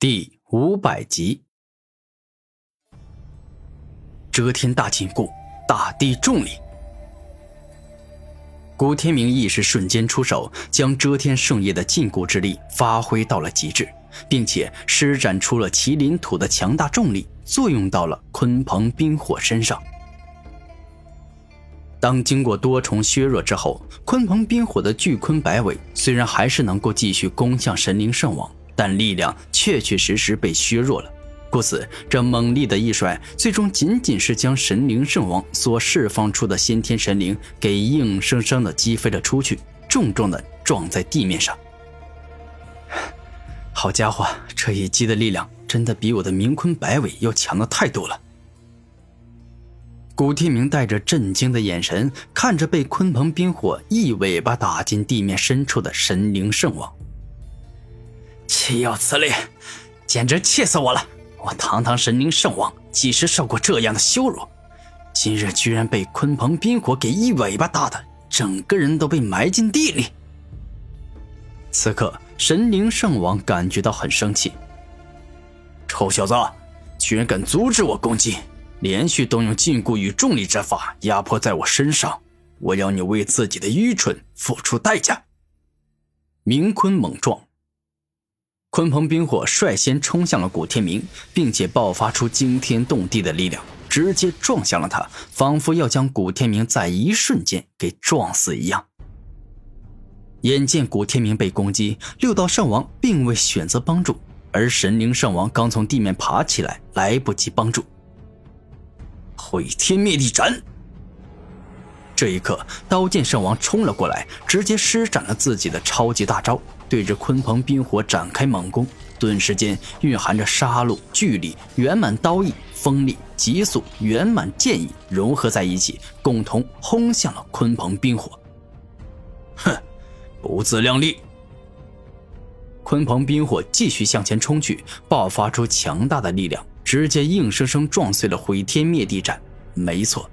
第五百集，遮天大禁锢，大地重力。古天明意识瞬间出手，将遮天圣业的禁锢之力发挥到了极致，并且施展出了麒麟土的强大重力，作用到了鲲鹏冰火身上。当经过多重削弱之后，鲲鹏冰火的巨鲲摆尾虽然还是能够继续攻向神灵圣王。但力量确确实实被削弱了，故此这猛力的一甩，最终仅仅是将神灵圣王所释放出的先天神灵给硬生生的击飞了出去，重重的撞在地面上。好家伙，这一击的力量真的比我的冥坤摆尾要强的太多了。古天明带着震惊的眼神看着被鲲鹏冰火一尾巴打进地面深处的神灵圣王。岂有此理！简直气死我了！我堂堂神灵圣王，几时受过这样的羞辱？今日居然被鲲鹏冰火给一尾巴打的，整个人都被埋进地里。此刻，神灵圣王感觉到很生气。臭小子，居然敢阻止我攻击，连续动用禁锢与重力之法压迫在我身上，我要你为自己的愚蠢付出代价！明坤猛撞。鲲鹏冰火率先冲向了古天明，并且爆发出惊天动地的力量，直接撞向了他，仿佛要将古天明在一瞬间给撞死一样。眼见古天明被攻击，六道圣王并未选择帮助，而神灵圣王刚从地面爬起来，来不及帮助。毁天灭地斩！这一刻，刀剑圣王冲了过来，直接施展了自己的超级大招。对着鲲鹏冰火展开猛攻，顿时间蕴含着杀戮、巨力、圆满刀意、锋利、急速、圆满剑意融合在一起，共同轰向了鲲鹏冰火。哼，不自量力！鲲鹏冰火继续向前冲去，爆发出强大的力量，直接硬生生撞碎了毁天灭地斩。没错，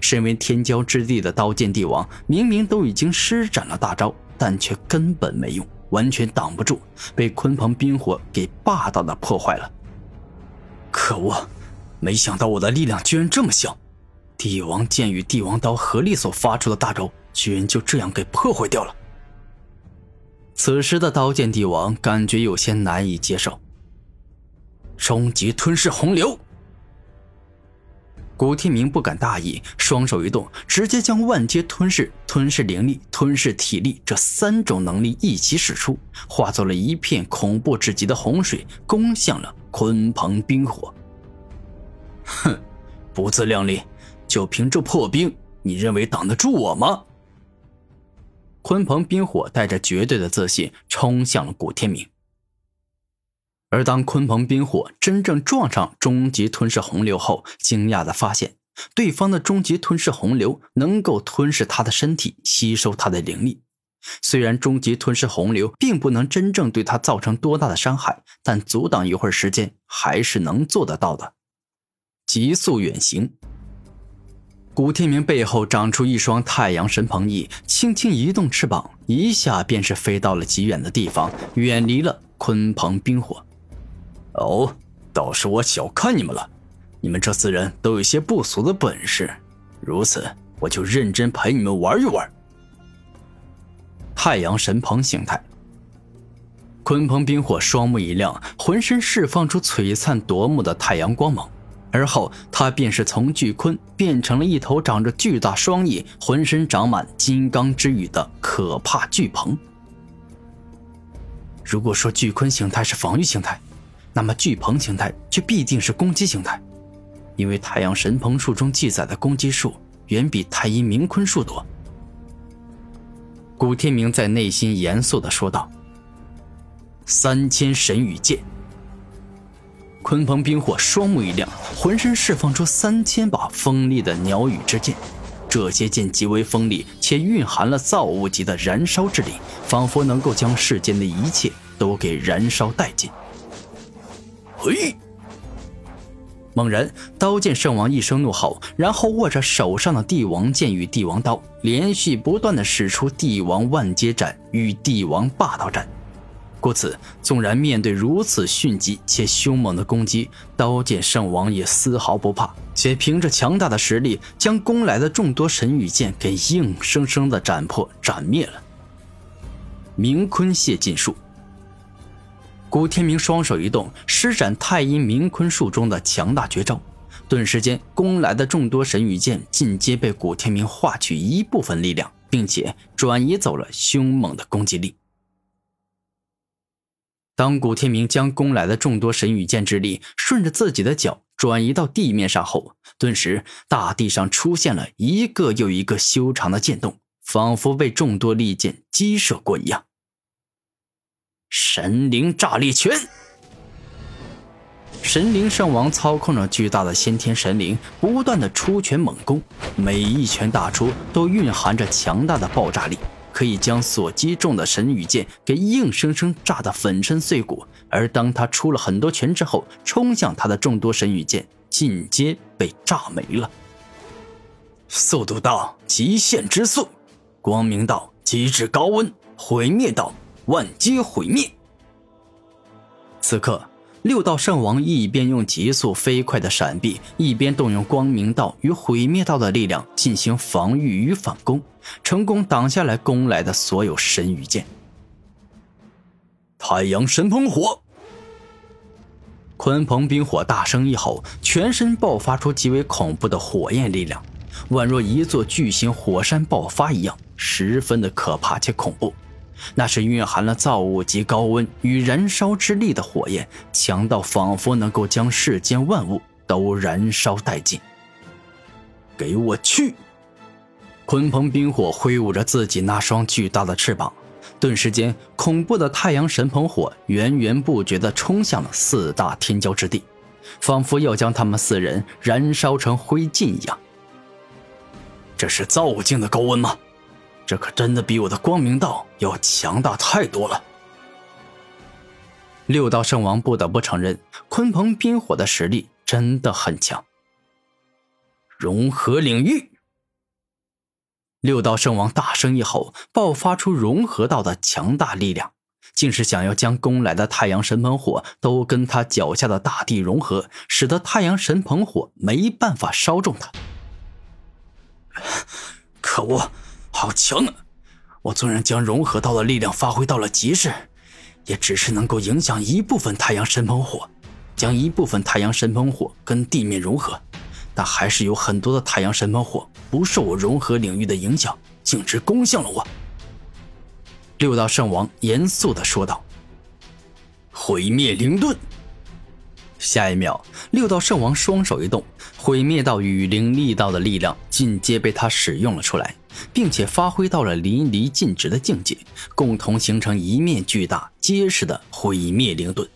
身为天骄之地的刀剑帝王，明明都已经施展了大招，但却根本没用。完全挡不住，被鲲鹏冰火给霸道的破坏了。可恶，没想到我的力量居然这么小，帝王剑与帝王刀合力所发出的大招，居然就这样给破坏掉了。此时的刀剑帝王感觉有些难以接受。终极吞噬洪流。古天明不敢大意，双手一动，直接将万阶吞噬、吞噬灵力、吞噬体力这三种能力一起使出，化作了一片恐怖至极的洪水，攻向了鲲鹏冰火。哼，不自量力，就凭这破冰，你认为挡得住我吗？鲲鹏冰火带着绝对的自信冲向了古天明。而当鲲鹏冰火真正撞上终极吞噬洪流后，惊讶的发现，对方的终极吞噬洪流能够吞噬他的身体，吸收他的灵力。虽然终极吞噬洪流并不能真正对他造成多大的伤害，但阻挡一会儿时间还是能做得到的。急速远行，古天明背后长出一双太阳神鹏翼，轻轻移动翅膀，一下便是飞到了极远的地方，远离了鲲鹏冰火。哦，倒是我小看你们了，你们这四人都有些不俗的本事，如此我就认真陪你们玩一玩。太阳神鹏形态，鲲鹏冰火双目一亮，浑身释放出璀璨夺目的太阳光芒，而后他便是从巨鲲变成了一头长着巨大双翼、浑身长满金刚之羽的可怕巨鹏。如果说巨鲲形态是防御形态，那么巨鹏形态却必定是攻击形态，因为太阳神鹏术中记载的攻击数远比太阴冥坤术多。古天明在内心严肃的说道：“三千神羽剑。”鲲鹏冰火双目一亮，浑身释放出三千把锋利的鸟羽之剑，这些剑极为锋利，且蕴含了造物级的燃烧之力，仿佛能够将世间的一切都给燃烧殆尽。嘿！猛然，刀剑圣王一声怒吼，然后握着手上的帝王剑与帝王刀，连续不断的使出帝王万阶斩与帝王霸道斩。故此，纵然面对如此迅疾且凶猛的攻击，刀剑圣王也丝毫不怕，且凭着强大的实力，将攻来的众多神羽剑给硬生生的斩破、斩灭了。明坤谢尽术，古天明双手一动，施展太阴明坤术中的强大绝招，顿时间，攻来的众多神羽箭尽皆被古天明化去一部分力量，并且转移走了凶猛的攻击力。当古天明将攻来的众多神羽箭之力顺着自己的脚转移到地面上后，顿时大地上出现了一个又一个修长的剑洞，仿佛被众多利剑击射过一样。神灵炸裂拳！神灵圣王操控着巨大的先天神灵，不断的出拳猛攻，每一拳打出都蕴含着强大的爆炸力。可以将所击中的神羽剑给硬生生炸得粉身碎骨，而当他出了很多拳之后，冲向他的众多神羽剑尽皆被炸没了。速度到极限之速，光明道极致高温，毁灭道万劫毁灭。此刻。六道圣王一边用急速飞快的闪避，一边动用光明道与毁灭道的力量进行防御与反攻，成功挡下来攻来的所有神羽剑。太阳神喷火，鲲鹏冰火大声一吼，全身爆发出极为恐怖的火焰力量，宛若一座巨型火山爆发一样，十分的可怕且恐怖。那是蕴含了造物级高温与燃烧之力的火焰，强到仿佛能够将世间万物都燃烧殆尽。给我去！鲲鹏冰火挥舞着自己那双巨大的翅膀，顿时间，恐怖的太阳神鹏火源源不绝地冲向了四大天骄之地，仿佛要将他们四人燃烧成灰烬一样。这是造物境的高温吗？这可真的比我的光明道要强大太多了。六道圣王不得不承认，鲲鹏冰火的实力真的很强。融合领域，六道圣王大声一吼，爆发出融合道的强大力量，竟是想要将攻来的太阳神鹏火都跟他脚下的大地融合，使得太阳神鹏火没办法烧中他。可恶！好强啊！我纵然将融合到的力量发挥到了极致，也只是能够影响一部分太阳神喷火，将一部分太阳神喷火跟地面融合，但还是有很多的太阳神喷火不受我融合领域的影响，径直攻向了我。六道圣王严肃地说道：“毁灭灵盾。”下一秒，六道圣王双手一动，毁灭道与灵力道的力量尽皆被他使用了出来。并且发挥到了淋漓尽致的境界，共同形成一面巨大结实的毁灭灵盾。